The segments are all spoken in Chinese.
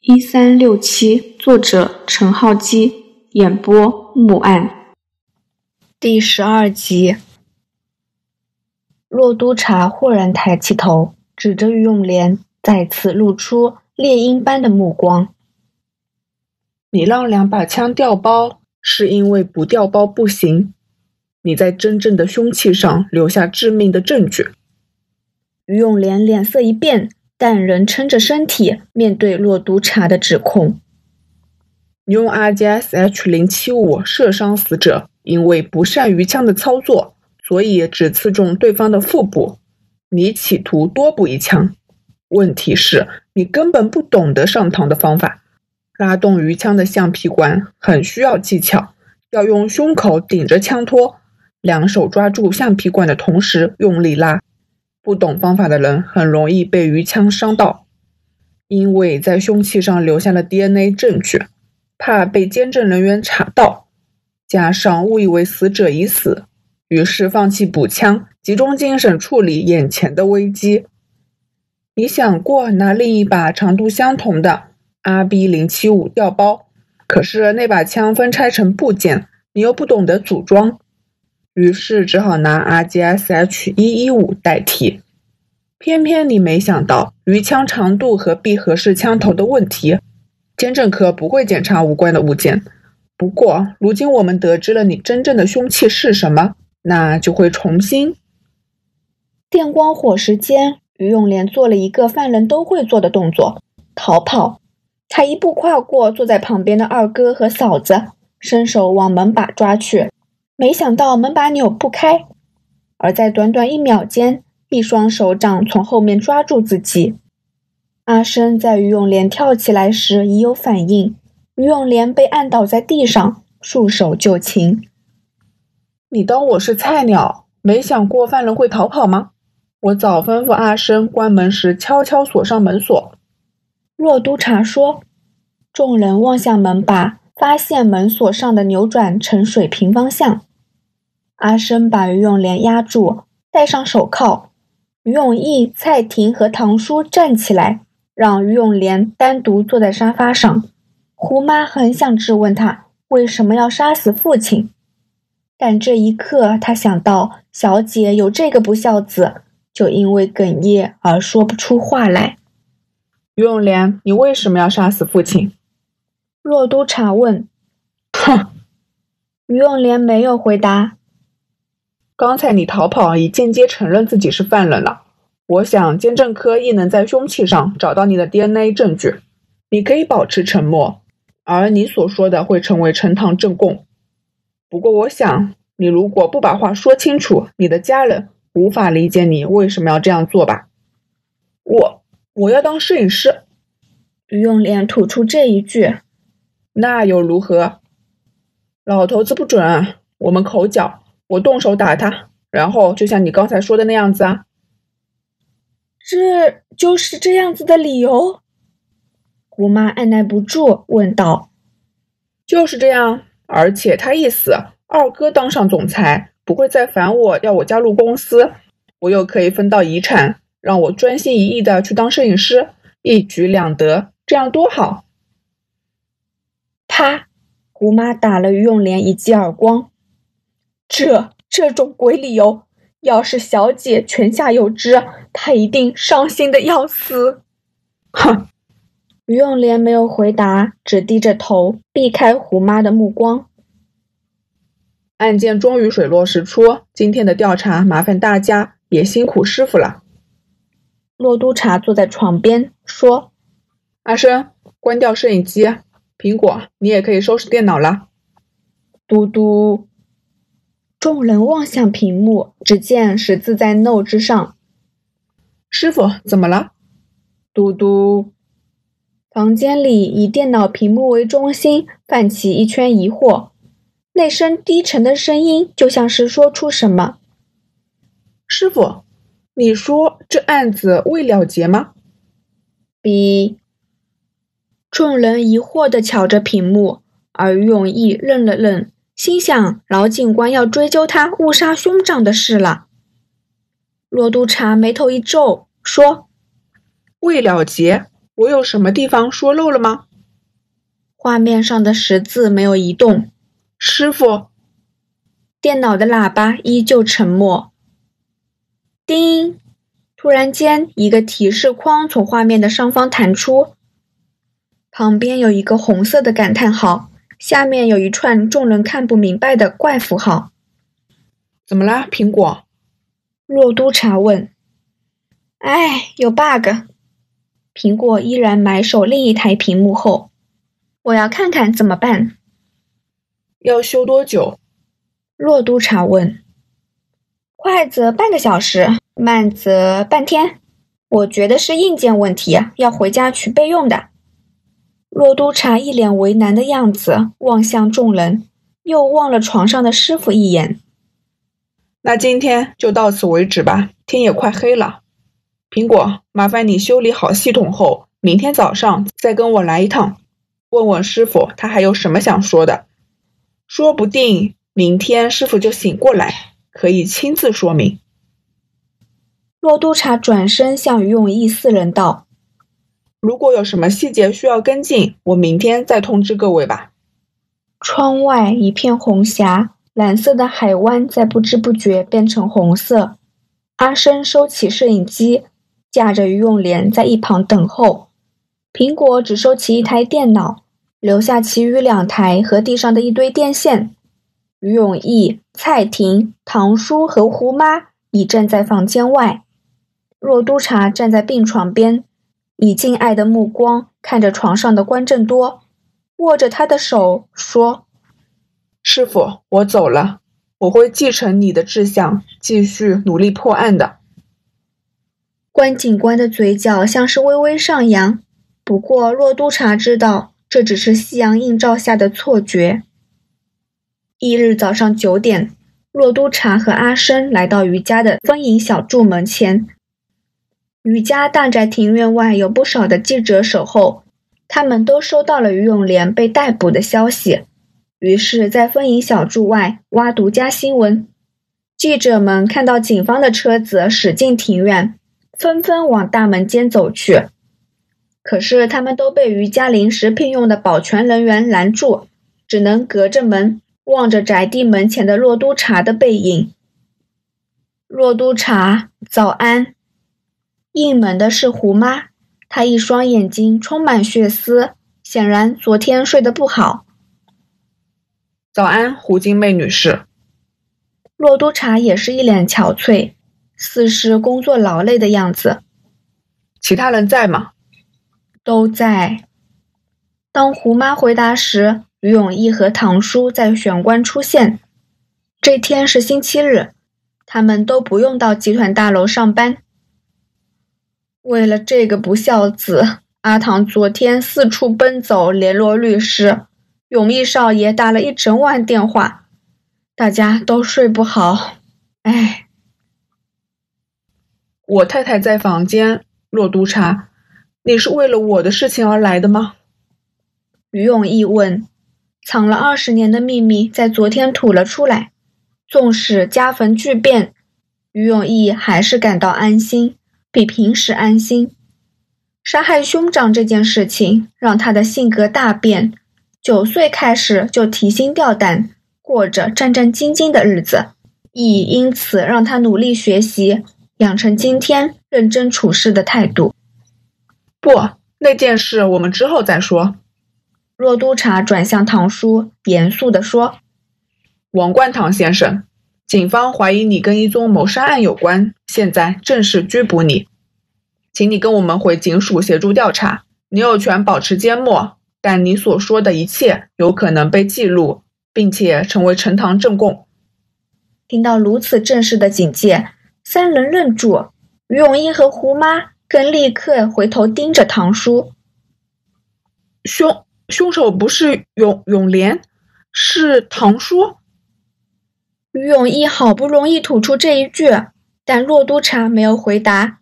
一三六七，作者陈浩基，演播木案。第十二集，洛督察豁然抬起头，指着于永莲，再次露出猎鹰般的目光。你让两把枪调包，是因为不调包不行。你在真正的凶器上留下致命的证据。于永莲脸色一变。但仍撑着身体面对洛督察的指控。用 RGS H 零七五射伤死者，因为不善于枪的操作，所以只刺中对方的腹部。你企图多补一枪，问题是，你根本不懂得上膛的方法。拉动鱼枪的橡皮管很需要技巧，要用胸口顶着枪托，两手抓住橡皮管的同时用力拉。不懂方法的人很容易被鱼枪伤到，因为在凶器上留下了 DNA 证据，怕被监证人员查到，加上误以为死者已死，于是放弃补枪，集中精神处理眼前的危机。你想过拿另一把长度相同的 RB 零七五调包，可是那把枪分拆成部件，你又不懂得组装。于是只好拿 RGSH 一一五代替，偏偏你没想到鱼枪长度和闭合式枪头的问题，监证科不会检查无关的物件。不过如今我们得知了你真正的凶器是什么，那就会重新。电光火石间，于永莲做了一个犯人都会做的动作——逃跑。他一步跨过坐在旁边的二哥和嫂子，伸手往门把抓去。没想到门把扭不开，而在短短一秒间，一双手掌从后面抓住自己。阿生在于永莲跳起来时已有反应，于永莲被按倒在地上，束手就擒。你当我是菜鸟，没想过犯人会逃跑吗？我早吩咐阿生关门时悄悄锁上门锁。洛督察说，众人望向门把，发现门锁上的扭转成水平方向。阿生把于永莲压住，戴上手铐。于永义、蔡婷和堂叔站起来，让于永莲单独坐在沙发上。胡妈很想质问他为什么要杀死父亲，但这一刻她想到小姐有这个不孝子，就因为哽咽而说不出话来。于永莲，你为什么要杀死父亲？洛督察问。哼。于永莲没有回答。刚才你逃跑，已间接承认自己是犯人了。我想监证科亦能在凶器上找到你的 DNA 证据。你可以保持沉默，而你所说的会成为呈堂证供。不过，我想你如果不把话说清楚，你的家人无法理解你为什么要这样做吧？我我要当摄影师。于永莲吐出这一句，那又如何？老头子不准，我们口角。我动手打他，然后就像你刚才说的那样子啊，这就是这样子的理由。姑妈按耐不住问道：“就是这样，而且他一死，二哥当上总裁，不会再烦我要我加入公司，我又可以分到遗产，让我专心一意的去当摄影师，一举两得，这样多好。”啪！姑妈打了于永莲一记耳光。这这种鬼理由，要是小姐泉下有知，她一定伤心的要死。哼！于永莲没有回答，只低着头避开胡妈的目光。案件终于水落石出，今天的调查麻烦大家，也辛苦师傅了。洛督察坐在床边说：“阿生，关掉摄影机。苹果，你也可以收拾电脑了。”嘟嘟。众人望向屏幕，只见十字在 “no” 之上。师傅，怎么了？嘟嘟。房间里以电脑屏幕为中心，泛起一圈疑惑。那声低沉的声音，就像是说出什么。师傅，你说这案子未了结吗？B。众人疑惑地瞧着屏幕，而永义愣了愣。心想，老警官要追究他误杀兄长的事了。骆督察眉头一皱，说：“未了结，我有什么地方说漏了吗？画面上的十字没有移动。师傅，电脑的喇叭依旧沉默。叮！突然间，一个提示框从画面的上方弹出，旁边有一个红色的感叹号，下面有一串众人看不明白的怪符号。怎么啦，苹果？洛督察问。哎，有 bug。苹果依然埋首另一台屏幕后，我要看看怎么办。要修多久？洛督察问。快则半个小时，慢则半天。我觉得是硬件问题，要回家去备用的。洛督察一脸为难的样子，望向众人，又望了床上的师傅一眼。那今天就到此为止吧，天也快黑了。苹果，麻烦你修理好系统后，明天早上再跟我来一趟，问问师傅他还有什么想说的。说不定明天师傅就醒过来，可以亲自说明。洛督察转身向于永义四人道：“如果有什么细节需要跟进，我明天再通知各位吧。”窗外一片红霞，蓝色的海湾在不知不觉变成红色。阿生收起摄影机。架着于永莲在一旁等候，苹果只收起一台电脑，留下其余两台和地上的一堆电线。于永义、蔡婷、唐叔和胡妈已站在房间外，若督察站在病床边，以敬爱的目光看着床上的关正多，握着他的手说：“师傅，我走了，我会继承你的志向，继续努力破案的。”关警官的嘴角像是微微上扬，不过洛督察知道这只是夕阳映照下的错觉。翌日早上九点，洛督察和阿生来到余家的丰盈小筑门前。余家大宅庭院外有不少的记者守候，他们都收到了于永莲被逮捕的消息，于是，在丰盈小筑外挖独家新闻。记者们看到警方的车子驶进庭院。纷纷往大门间走去，可是他们都被余家临时聘用的保全人员拦住，只能隔着门望着宅地门前的洛督察的背影。洛督察，早安！应门的是胡妈，她一双眼睛充满血丝，显然昨天睡得不好。早安，胡金妹女士。洛督察也是一脸憔悴。似是工作劳累的样子。其他人在吗？都在。当胡妈回答时，于永义和唐叔在玄关出现。这天是星期日，他们都不用到集团大楼上班。为了这个不孝子，阿唐昨天四处奔走联络律师，永义少爷打了一整晚电话，大家都睡不好。唉。我太太在房间。洛督察，你是为了我的事情而来的吗？于永义问。藏了二十年的秘密在昨天吐了出来。纵使家坟巨变，于永义还是感到安心，比平时安心。杀害兄长这件事情让他的性格大变。九岁开始就提心吊胆，过着战战兢兢的日子，亦因此让他努力学习。养成今天认真处事的态度。不，那件事我们之后再说。若督察转向唐叔，严肃地说：“王冠堂先生，警方怀疑你跟一宗谋杀案有关，现在正式拘捕你，请你跟我们回警署协助调查。你有权保持缄默，但你所说的一切有可能被记录，并且成为呈堂证供。”听到如此正式的警戒。三人愣住，于永义和胡妈更立刻回头盯着唐叔。凶凶手不是永永莲，是唐叔。于永义好不容易吐出这一句，但洛督察没有回答。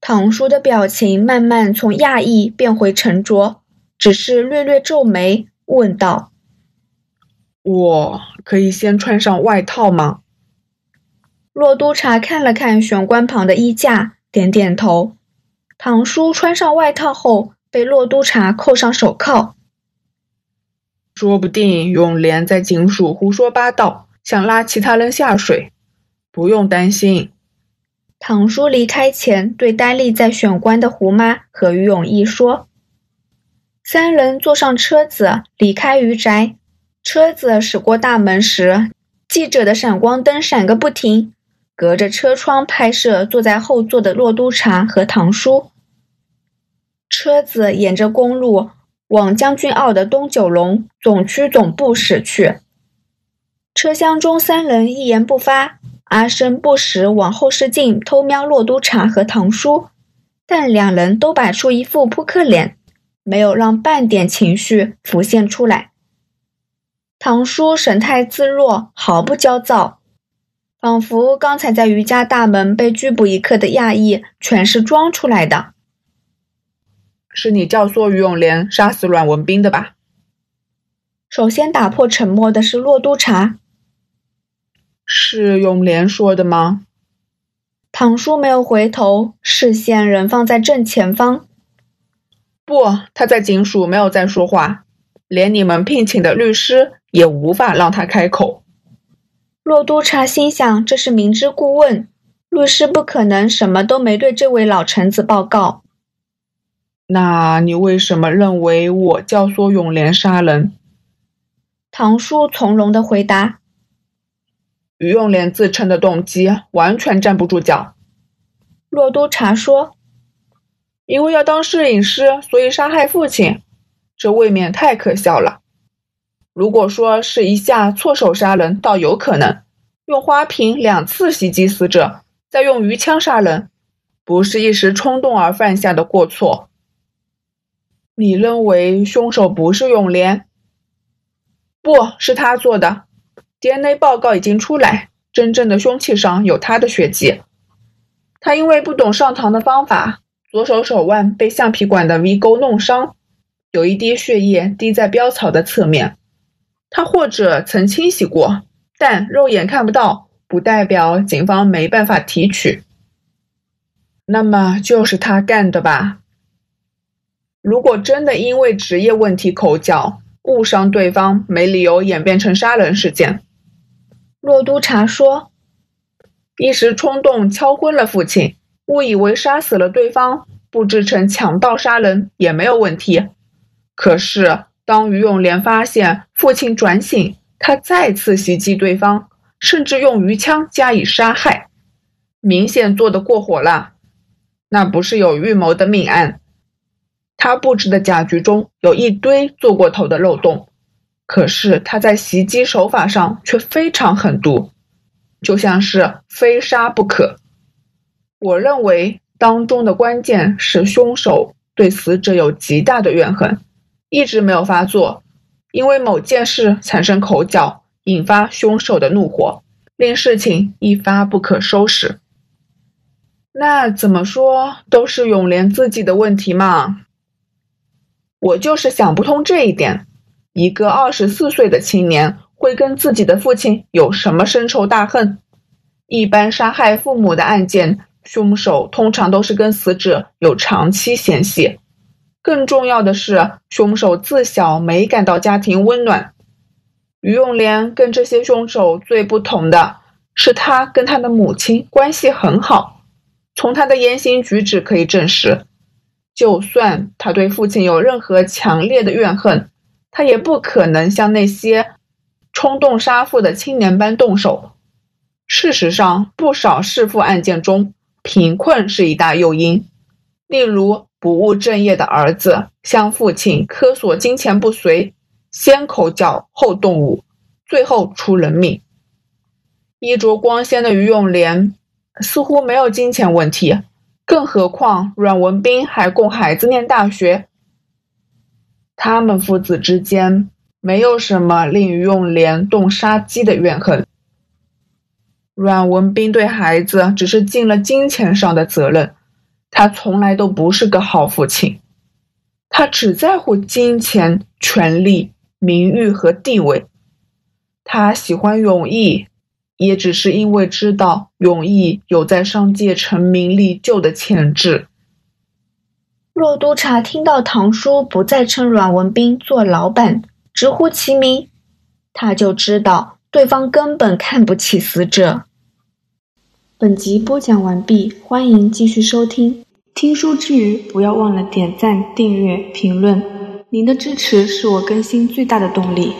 唐叔的表情慢慢从讶异变回沉着，只是略略皱眉，问道：“我可以先穿上外套吗？”洛督察看了看玄关旁的衣架，点点头。唐叔穿上外套后，被洛督察扣上手铐。说不定永莲在警署胡说八道，想拉其他人下水。不用担心。唐叔离开前对呆立在选官的胡妈和于永义说：“三人坐上车子离开余宅。车子驶过大门时，记者的闪光灯闪个不停，隔着车窗拍摄坐在后座的骆督察和唐叔。车子沿着公路往将军澳的东九龙总区总部驶去。车厢中三人一言不发。”阿生不时往后视镜偷瞄骆督察和唐叔，但两人都摆出一副扑克脸，没有让半点情绪浮现出来。唐叔神态自若，毫不焦躁，仿佛刚才在余家大门被拘捕一刻的讶异全是装出来的。是你教唆于永莲杀死阮文斌的吧？首先打破沉默的是骆督察。是永莲说的吗？唐叔没有回头，视线仍放在正前方。不，他在警署没有再说话，连你们聘请的律师也无法让他开口。洛督察心想，这是明知故问，律师不可能什么都没对这位老臣子报告。那你为什么认为我教唆永莲杀人？唐叔从容的回答。于永莲自称的动机完全站不住脚。骆督察说：“因为要当摄影师，所以杀害父亲，这未免太可笑了。如果说是一下错手杀人，倒有可能用花瓶两次袭击死者，再用鱼枪杀人，不是一时冲动而犯下的过错。你认为凶手不是永莲？不是他做的。” DNA 报告已经出来，真正的凶器上有他的血迹。他因为不懂上膛的方法，左手手腕被橡皮管的 V 钩弄伤，有一滴血液滴在标草的侧面。他或者曾清洗过，但肉眼看不到，不代表警方没办法提取。那么就是他干的吧？如果真的因为职业问题口角误伤对方，没理由演变成杀人事件。骆督察说：“一时冲动敲昏了父亲，误以为杀死了对方，布置成强盗杀人也没有问题。可是当于永莲发现父亲转醒，他再次袭击对方，甚至用鱼枪加以杀害，明显做得过火了。那不是有预谋的命案。他布置的假局中有一堆做过头的漏洞。”可是他在袭击手法上却非常狠毒，就像是非杀不可。我认为当中的关键是凶手对死者有极大的怨恨，一直没有发作，因为某件事产生口角，引发凶手的怒火，令事情一发不可收拾。那怎么说都是永莲自己的问题嘛？我就是想不通这一点。一个二十四岁的青年会跟自己的父亲有什么深仇大恨？一般杀害父母的案件，凶手通常都是跟死者有长期嫌隙。更重要的是，凶手自小没感到家庭温暖。于永莲跟这些凶手最不同的是，他跟他的母亲关系很好。从他的言行举止可以证实，就算他对父亲有任何强烈的怨恨。他也不可能像那些冲动杀父的青年般动手。事实上，不少弑父案件中，贫困是一大诱因。例如，不务正业的儿子向父亲苛索金钱不遂，先口角后动武，最后出人命。衣着光鲜的于永莲似乎没有金钱问题，更何况阮文斌还供孩子念大学。他们父子之间没有什么令于永莲动杀机的怨恨。阮文斌对孩子只是尽了金钱上的责任，他从来都不是个好父亲。他只在乎金钱、权力、名誉和地位。他喜欢永义，也只是因为知道永义有在商界成名立就的潜质。若督察听到唐叔不再称阮文斌做老板，直呼其名，他就知道对方根本看不起死者。本集播讲完毕，欢迎继续收听。听书之余，不要忘了点赞、订阅、评论，您的支持是我更新最大的动力。